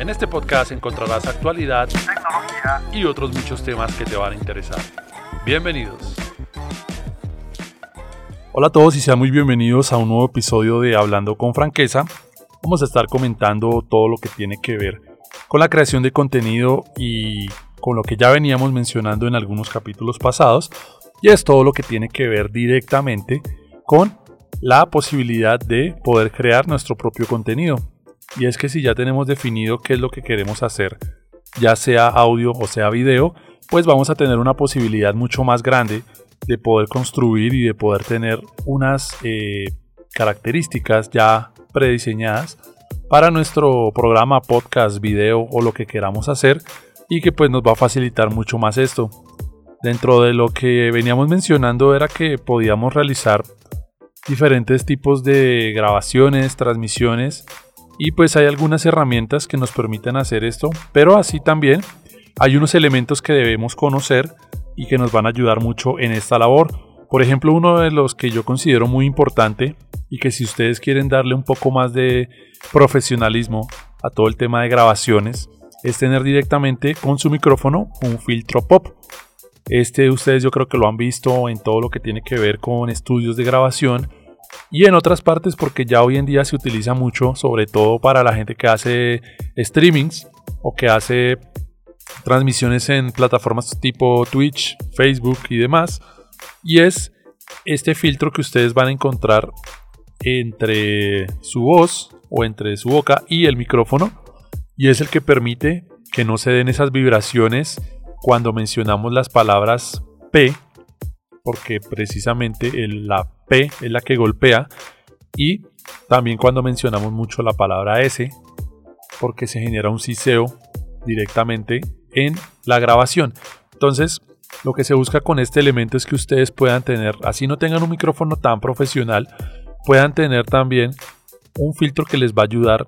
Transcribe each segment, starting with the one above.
En este podcast encontrarás actualidad, tecnología y otros muchos temas que te van a interesar. Bienvenidos. Hola a todos y sean muy bienvenidos a un nuevo episodio de Hablando con Franqueza. Vamos a estar comentando todo lo que tiene que ver con la creación de contenido y con lo que ya veníamos mencionando en algunos capítulos pasados. Y es todo lo que tiene que ver directamente con la posibilidad de poder crear nuestro propio contenido. Y es que si ya tenemos definido qué es lo que queremos hacer, ya sea audio o sea video, pues vamos a tener una posibilidad mucho más grande de poder construir y de poder tener unas eh, características ya prediseñadas para nuestro programa, podcast, video o lo que queramos hacer y que pues nos va a facilitar mucho más esto. Dentro de lo que veníamos mencionando era que podíamos realizar diferentes tipos de grabaciones, transmisiones y pues hay algunas herramientas que nos permiten hacer esto, pero así también hay unos elementos que debemos conocer y que nos van a ayudar mucho en esta labor. Por ejemplo, uno de los que yo considero muy importante y que si ustedes quieren darle un poco más de profesionalismo a todo el tema de grabaciones, es tener directamente con su micrófono un filtro pop. Este ustedes yo creo que lo han visto en todo lo que tiene que ver con estudios de grabación y en otras partes porque ya hoy en día se utiliza mucho, sobre todo para la gente que hace streamings o que hace transmisiones en plataformas tipo Twitch, Facebook y demás. Y es este filtro que ustedes van a encontrar entre su voz o entre su boca y el micrófono. Y es el que permite que no se den esas vibraciones cuando mencionamos las palabras P, porque precisamente la P es la que golpea. Y también cuando mencionamos mucho la palabra S, porque se genera un siseo directamente en la grabación. Entonces, lo que se busca con este elemento es que ustedes puedan tener, así no tengan un micrófono tan profesional, puedan tener también un filtro que les va a ayudar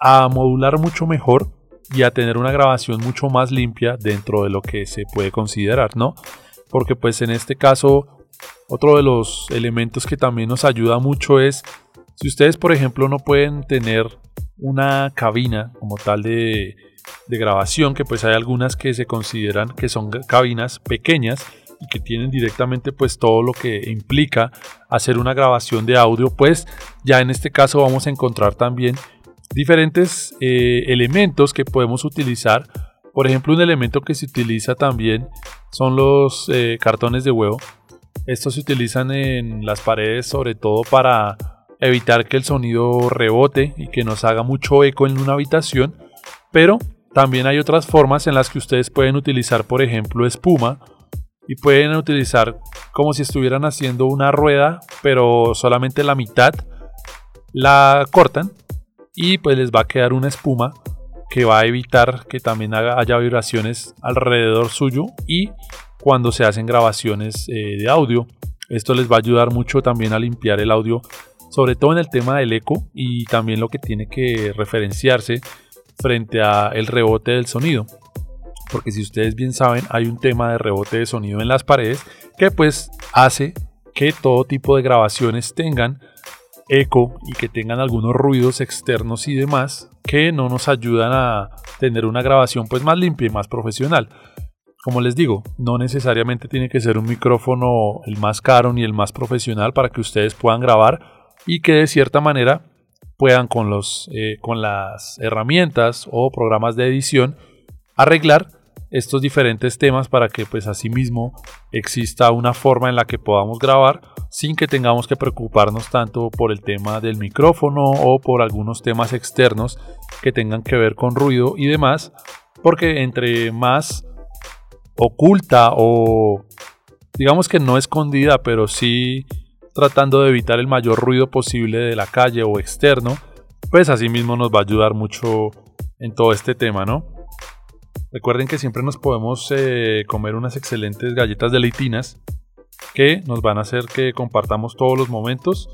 a modular mucho mejor y a tener una grabación mucho más limpia dentro de lo que se puede considerar, ¿no? Porque pues en este caso, otro de los elementos que también nos ayuda mucho es, si ustedes por ejemplo no pueden tener una cabina como tal de, grabación, que pues hay algunas que se consideran que son cabinas pequeñas y que tienen directamente pues todo lo que implica hacer una grabación de audio, pues ya en este caso vamos a encontrar también diferentes eh, elementos que podemos utilizar. Por ejemplo, un elemento que se utiliza también son los eh, cartones de huevo. Estos se utilizan en las paredes sobre todo para evitar que el sonido rebote y que nos haga mucho eco en una habitación. Pero también hay otras formas en las que ustedes pueden utilizar, por ejemplo, espuma y pueden utilizar como si estuvieran haciendo una rueda, pero solamente la mitad la cortan y pues les va a quedar una espuma que va a evitar que también haya vibraciones alrededor suyo y cuando se hacen grabaciones eh, de audio. Esto les va a ayudar mucho también a limpiar el audio, sobre todo en el tema del eco y también lo que tiene que referenciarse frente a el rebote del sonido. Porque si ustedes bien saben, hay un tema de rebote de sonido en las paredes que pues hace que todo tipo de grabaciones tengan eco y que tengan algunos ruidos externos y demás que no nos ayudan a tener una grabación pues más limpia y más profesional. Como les digo, no necesariamente tiene que ser un micrófono el más caro ni el más profesional para que ustedes puedan grabar. y que de cierta manera puedan con, los, eh, con las herramientas o programas de edición arreglar estos diferentes temas para que pues asimismo exista una forma en la que podamos grabar sin que tengamos que preocuparnos tanto por el tema del micrófono o por algunos temas externos que tengan que ver con ruido y demás porque entre más oculta o digamos que no escondida pero sí tratando de evitar el mayor ruido posible de la calle o externo pues asimismo nos va a ayudar mucho en todo este tema no Recuerden que siempre nos podemos eh, comer unas excelentes galletas de leitinas que nos van a hacer que compartamos todos los momentos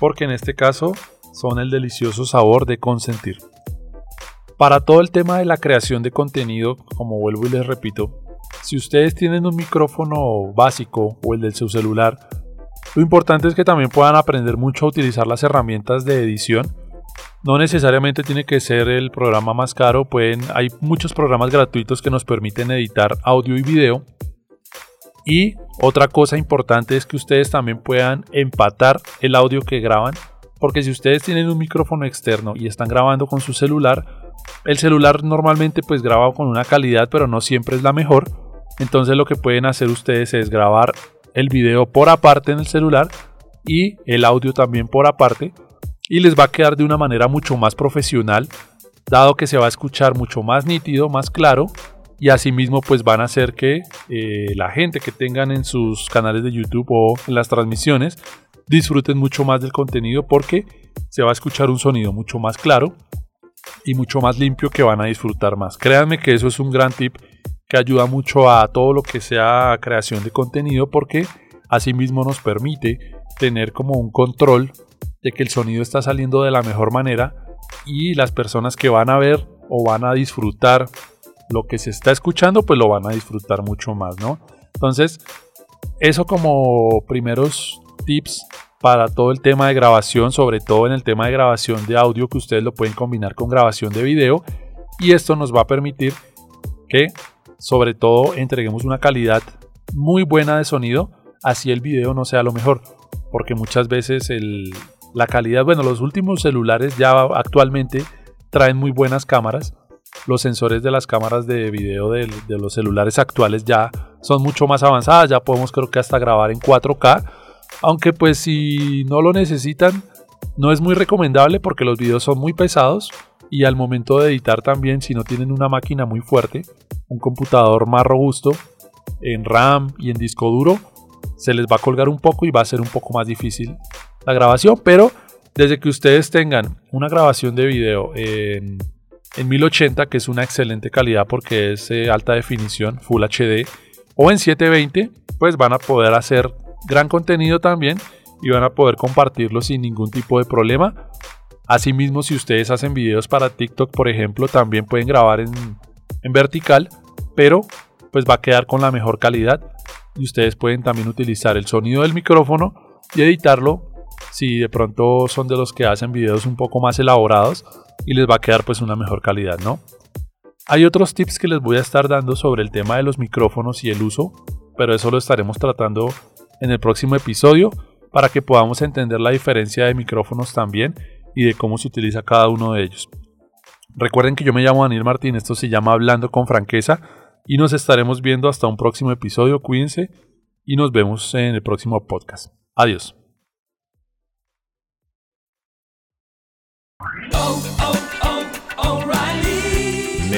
porque en este caso son el delicioso sabor de consentir. Para todo el tema de la creación de contenido, como vuelvo y les repito, si ustedes tienen un micrófono básico o el de su celular, lo importante es que también puedan aprender mucho a utilizar las herramientas de edición no necesariamente tiene que ser el programa más caro, pueden, hay muchos programas gratuitos que nos permiten editar audio y video. Y otra cosa importante es que ustedes también puedan empatar el audio que graban, porque si ustedes tienen un micrófono externo y están grabando con su celular, el celular normalmente pues graba con una calidad, pero no siempre es la mejor. Entonces lo que pueden hacer ustedes es grabar el video por aparte en el celular y el audio también por aparte y les va a quedar de una manera mucho más profesional, dado que se va a escuchar mucho más nítido, más claro y asimismo pues van a hacer que eh, la gente que tengan en sus canales de YouTube o en las transmisiones disfruten mucho más del contenido porque se va a escuchar un sonido mucho más claro y mucho más limpio que van a disfrutar más. Créanme que eso es un gran tip que ayuda mucho a todo lo que sea creación de contenido porque asimismo nos permite tener como un control de que el sonido está saliendo de la mejor manera y las personas que van a ver o van a disfrutar lo que se está escuchando, pues lo van a disfrutar mucho más, ¿no? Entonces, eso como primeros tips para todo el tema de grabación, sobre todo en el tema de grabación de audio, que ustedes lo pueden combinar con grabación de video. Y esto nos va a permitir que, sobre todo, entreguemos una calidad muy buena de sonido, así el video no sea lo mejor. Porque muchas veces el, la calidad, bueno, los últimos celulares ya actualmente traen muy buenas cámaras. Los sensores de las cámaras de video de, los celulares actuales ya son mucho más avanzadas. Ya podemos creo que hasta grabar en 4K. Aunque pues si no lo necesitan, no es muy recomendable porque los videos son muy pesados. Y al momento de editar también, si no tienen una máquina muy fuerte, un computador más robusto, en RAM y en disco duro, se les va a colgar un poco y va a ser un poco más difícil la grabación, pero desde que ustedes tengan una grabación de video en, 1080, que es una excelente calidad porque es eh, alta definición, Full HD, o en 720, pues van a poder hacer gran contenido también y van a poder compartirlo sin ningún tipo de problema. Asimismo, si ustedes hacen videos para TikTok, por ejemplo, también pueden grabar en, en vertical, pero pues va a quedar con la mejor calidad y ustedes pueden también utilizar el sonido del micrófono y editarlo si de pronto son de los que hacen videos un poco más elaborados y les va a quedar pues una mejor calidad, ¿no? Hay otros tips que les voy a estar dando sobre el tema de los micrófonos y el uso, pero eso lo estaremos tratando en el próximo episodio para que podamos entender la diferencia de micrófonos también y de cómo se utiliza cada uno de ellos. Recuerden que yo me llamo Daniel Martín, esto se llama Hablando con Franqueza y nos estaremos viendo hasta un próximo episodio, cuídense y nos vemos en el próximo podcast. Adiós.